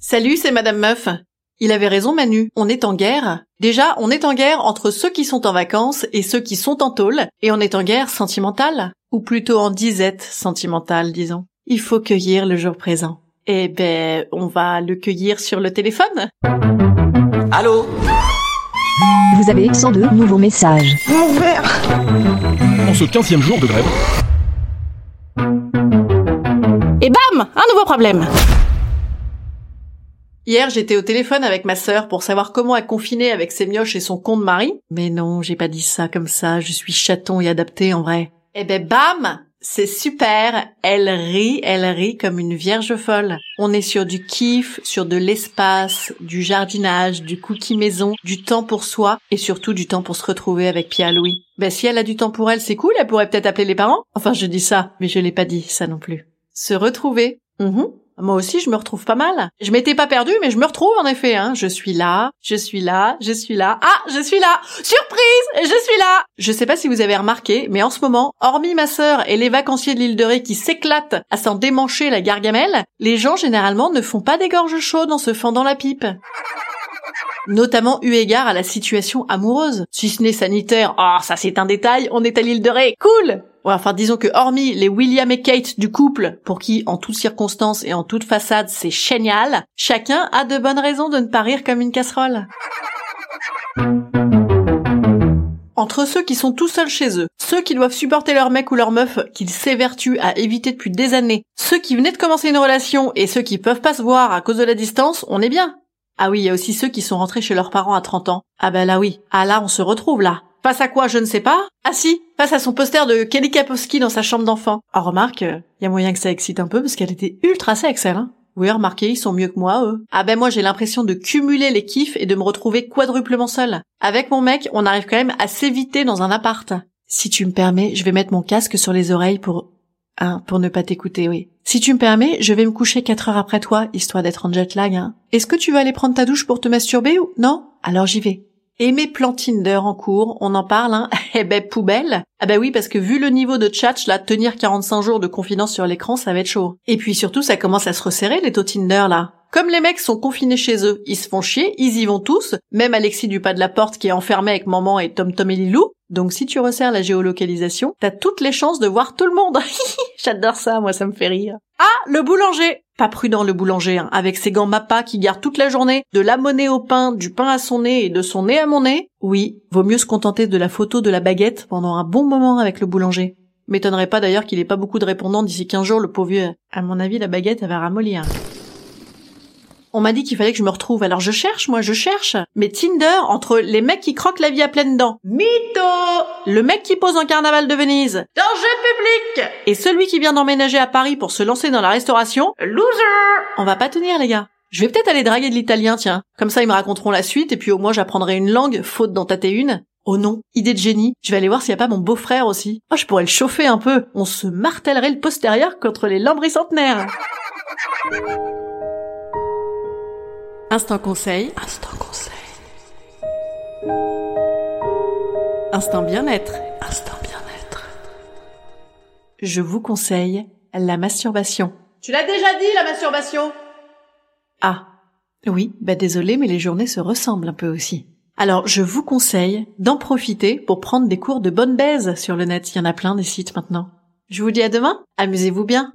Salut, c'est Madame Meuf. Il avait raison Manu, on est en guerre. Déjà, on est en guerre entre ceux qui sont en vacances et ceux qui sont en tôle, et on est en guerre sentimentale, ou plutôt en disette sentimentale, disons. Il faut cueillir le jour présent. Eh ben, on va le cueillir sur le téléphone. Allô? Vous avez 102 nouveaux messages. En ce 15 jour de grève, Et bam Un nouveau problème Hier, j'étais au téléphone avec ma sœur pour savoir comment elle confinait avec ses mioches et son con de mari. Mais non, j'ai pas dit ça comme ça, je suis chaton et adapté en vrai. Eh ben bam c'est super, elle rit, elle rit comme une vierge folle. On est sur du kiff, sur de l'espace, du jardinage, du cookie maison, du temps pour soi et surtout du temps pour se retrouver avec Pierre-Louis. Ben si elle a du temps pour elle, c'est cool, elle pourrait peut-être appeler les parents. Enfin, je dis ça, mais je l'ai pas dit, ça non plus. Se retrouver. Mhm. Moi aussi, je me retrouve pas mal. Je m'étais pas perdue, mais je me retrouve en effet. Hein. Je suis là, je suis là, je suis là. Ah, je suis là Surprise Je suis là Je sais pas si vous avez remarqué, mais en ce moment, hormis ma sœur et les vacanciers de l'île de Ré qui s'éclatent à s'en démancher la gargamelle, les gens généralement ne font pas des gorges chaudes en se fendant la pipe notamment eu égard à la situation amoureuse. Si ce n'est sanitaire, ah ça c'est un détail, on est à l'île de Ré, cool enfin disons que hormis les William et Kate du couple, pour qui en toutes circonstances et en toute façade c'est génial, chacun a de bonnes raisons de ne pas rire comme une casserole. Entre ceux qui sont tout seuls chez eux, ceux qui doivent supporter leur mec ou leur meuf qu'ils s'évertuent à éviter depuis des années, ceux qui venaient de commencer une relation et ceux qui peuvent pas se voir à cause de la distance, on est bien. Ah oui, il y a aussi ceux qui sont rentrés chez leurs parents à 30 ans. Ah ben là oui. Ah là, on se retrouve là. Face à quoi, je ne sais pas. Ah si, face à son poster de Kelly Kapowski dans sa chambre d'enfant. Ah remarque, il y a moyen que ça excite un peu parce qu'elle était ultra sexe, elle. Hein oui, remarquez, ils sont mieux que moi, eux. Ah ben moi, j'ai l'impression de cumuler les kiffs et de me retrouver quadruplement seule. Avec mon mec, on arrive quand même à s'éviter dans un appart. Si tu me permets, je vais mettre mon casque sur les oreilles pour... Hein, pour ne pas t'écouter, oui. Si tu me permets, je vais me coucher quatre heures après toi, histoire d'être en jet lag. Hein. Est-ce que tu vas aller prendre ta douche pour te masturber ou non? Alors j'y vais. Et mes plans Tinder en cours, on en parle, hein Eh ben poubelle Ah ben oui, parce que vu le niveau de chat, là, tenir 45 jours de confidence sur l'écran, ça va être chaud. Et puis surtout, ça commence à se resserrer les taux Tinder, là. Comme les mecs sont confinés chez eux, ils se font chier, ils y vont tous, même Alexis du pas de la porte qui est enfermé avec maman et Tom Tom et Lilou. Donc si tu resserres la géolocalisation, t'as toutes les chances de voir tout le monde. J'adore ça, moi ça me fait rire. Ah, le boulanger Pas prudent le boulanger, hein, avec ses gants mappa qui gardent toute la journée, de la monnaie au pain, du pain à son nez et de son nez à mon nez. Oui, vaut mieux se contenter de la photo de la baguette pendant un bon moment avec le boulanger. M'étonnerait pas d'ailleurs qu'il ait pas beaucoup de répondants d'ici 15 jours, le pauvre vieux. À mon avis, la baguette, elle va ramollir. On m'a dit qu'il fallait que je me retrouve, alors je cherche, moi, je cherche. Mais Tinder, entre les mecs qui croquent la vie à pleines dents, mytho Le mec qui pose en carnaval de Venise, danger public Et celui qui vient d'emménager à Paris pour se lancer dans la restauration, loser On va pas tenir, les gars. Je vais peut-être aller draguer de l'italien, tiens. Comme ça, ils me raconteront la suite, et puis au moins j'apprendrai une langue, faute d'en tâter une. Oh non, idée de génie. Je vais aller voir s'il y a pas mon beau-frère aussi. Oh, je pourrais le chauffer un peu. On se martellerait le postérieur contre les lambris centenaires. Instant conseil. Instant conseil. Instant bien-être. Instant bien-être. Je vous conseille la masturbation. Tu l'as déjà dit, la masturbation? Ah. Oui, bah désolé, mais les journées se ressemblent un peu aussi. Alors, je vous conseille d'en profiter pour prendre des cours de bonne baise sur le net. Il y en a plein des sites maintenant. Je vous dis à demain. Amusez-vous bien.